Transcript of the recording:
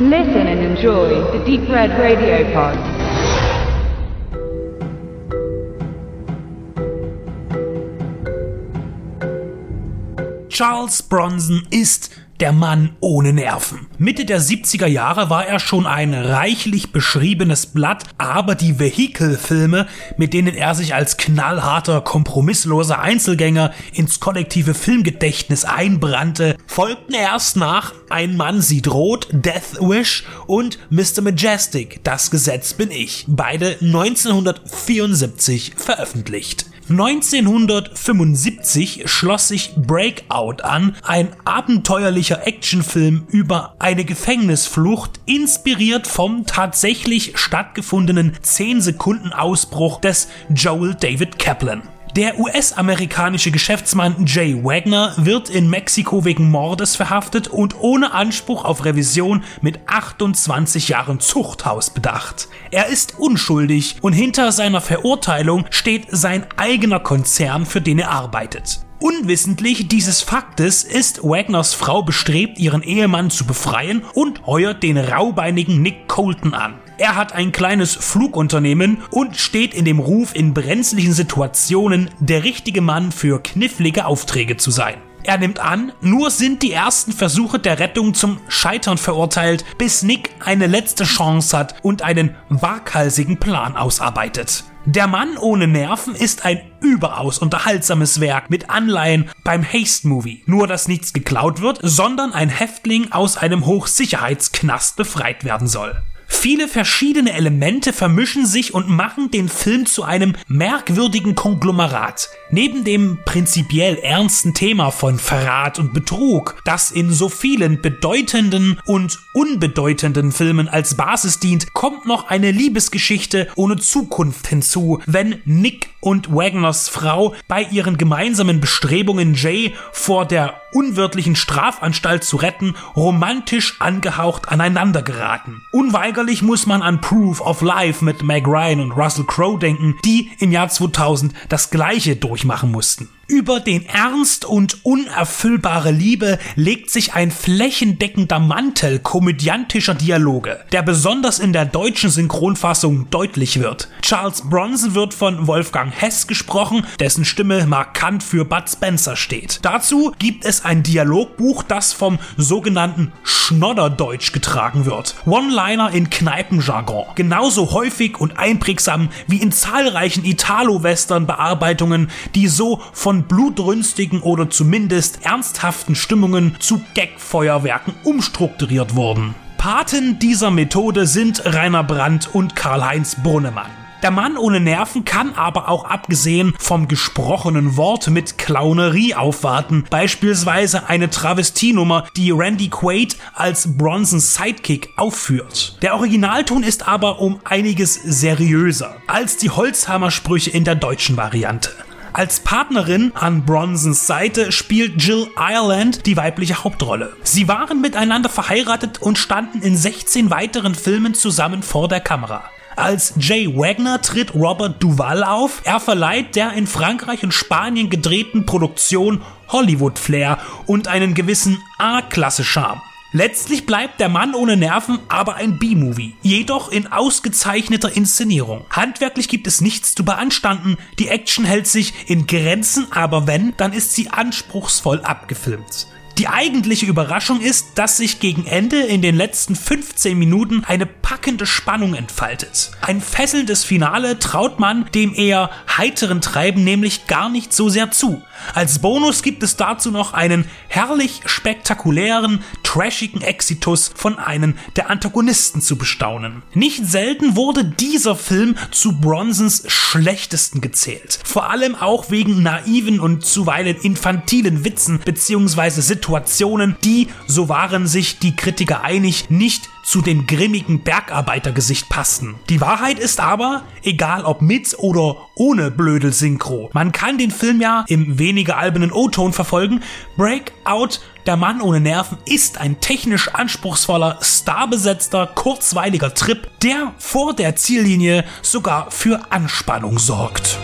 Listen and enjoy the Deep Red Radio Pod. Charles Bronson ist der Mann ohne Nerven. Mitte der 70er Jahre war er schon ein reichlich beschriebenes Blatt, aber die Vehikelfilme, mit denen er sich als knallharter, kompromissloser Einzelgänger ins kollektive Filmgedächtnis einbrannte, folgten erst nach Ein Mann sieht rot, Death Wish und Mr. Majestic, Das Gesetz bin ich, beide 1974 veröffentlicht. 1975 schloss sich Breakout an, ein abenteuerlicher Actionfilm über eine Gefängnisflucht, inspiriert vom tatsächlich stattgefundenen 10 Sekunden Ausbruch des Joel David Kaplan. Der US-amerikanische Geschäftsmann Jay Wagner wird in Mexiko wegen Mordes verhaftet und ohne Anspruch auf Revision mit 28 Jahren Zuchthaus bedacht. Er ist unschuldig und hinter seiner Verurteilung steht sein eigener Konzern, für den er arbeitet. Unwissentlich dieses Faktes ist Wagners Frau bestrebt, ihren Ehemann zu befreien und heuert den raubeinigen Nick Colton an. Er hat ein kleines Flugunternehmen und steht in dem Ruf, in brenzlichen Situationen der richtige Mann für knifflige Aufträge zu sein. Er nimmt an, nur sind die ersten Versuche der Rettung zum Scheitern verurteilt, bis Nick eine letzte Chance hat und einen waghalsigen Plan ausarbeitet. Der Mann ohne Nerven ist ein überaus unterhaltsames Werk mit Anleihen beim Haste-Movie. Nur, dass nichts geklaut wird, sondern ein Häftling aus einem Hochsicherheitsknast befreit werden soll. Viele verschiedene Elemente vermischen sich und machen den Film zu einem merkwürdigen Konglomerat. Neben dem prinzipiell ernsten Thema von Verrat und Betrug, das in so vielen bedeutenden und unbedeutenden Filmen als Basis dient, kommt noch eine Liebesgeschichte ohne Zukunft hinzu, wenn Nick und Wagners Frau bei ihren gemeinsamen Bestrebungen Jay vor der unwirtlichen Strafanstalt zu retten, romantisch angehaucht aneinander geraten. Unweigerlich muss man an Proof of Life mit Meg Ryan und Russell Crowe denken, die im Jahr 2000 das gleiche durchmachen mussten. Über den Ernst und unerfüllbare Liebe legt sich ein flächendeckender Mantel komödiantischer Dialoge, der besonders in der deutschen Synchronfassung deutlich wird. Charles Bronson wird von Wolfgang Hess gesprochen, dessen Stimme markant für Bud Spencer steht. Dazu gibt es ein Dialogbuch, das vom sogenannten Schnodderdeutsch getragen wird. One-Liner in Kneipenjargon. Genauso häufig und einprägsam wie in zahlreichen Italo-Western-Bearbeitungen, die so von von blutrünstigen oder zumindest ernsthaften Stimmungen zu Gagfeuerwerken umstrukturiert wurden. Paten dieser Methode sind Rainer Brandt und Karl-Heinz Brunnemann. Der Mann ohne Nerven kann aber auch abgesehen vom gesprochenen Wort mit Clownerie aufwarten. Beispielsweise eine Travestienummer, die Randy Quaid als Bronsons Sidekick aufführt. Der Originalton ist aber um einiges seriöser als die Holzhammer-Sprüche in der deutschen Variante. Als Partnerin an Bronsons Seite spielt Jill Ireland die weibliche Hauptrolle. Sie waren miteinander verheiratet und standen in 16 weiteren Filmen zusammen vor der Kamera. Als Jay Wagner tritt Robert Duval auf. Er verleiht der in Frankreich und Spanien gedrehten Produktion Hollywood Flair und einen gewissen A-Klasse-Charme. Letztlich bleibt der Mann ohne Nerven aber ein B-Movie, jedoch in ausgezeichneter Inszenierung. Handwerklich gibt es nichts zu beanstanden, die Action hält sich in Grenzen, aber wenn, dann ist sie anspruchsvoll abgefilmt. Die eigentliche Überraschung ist, dass sich gegen Ende in den letzten 15 Minuten eine packende Spannung entfaltet. Ein fesselndes Finale traut man dem eher heiteren Treiben nämlich gar nicht so sehr zu. Als Bonus gibt es dazu noch einen herrlich spektakulären, trashigen Exitus von einem der Antagonisten zu bestaunen. Nicht selten wurde dieser Film zu Bronsons schlechtesten gezählt. Vor allem auch wegen naiven und zuweilen infantilen Witzen bzw. Situationen, die, so waren sich die Kritiker einig, nicht zu dem grimmigen Bergarbeitergesicht passten. Die Wahrheit ist aber, egal ob mit oder ohne Blödel-Synchro, man kann den Film ja im weniger albenen O-Ton verfolgen. Breakout der Mann ohne Nerven ist ein technisch anspruchsvoller, starbesetzter, kurzweiliger Trip, der vor der Ziellinie sogar für Anspannung sorgt.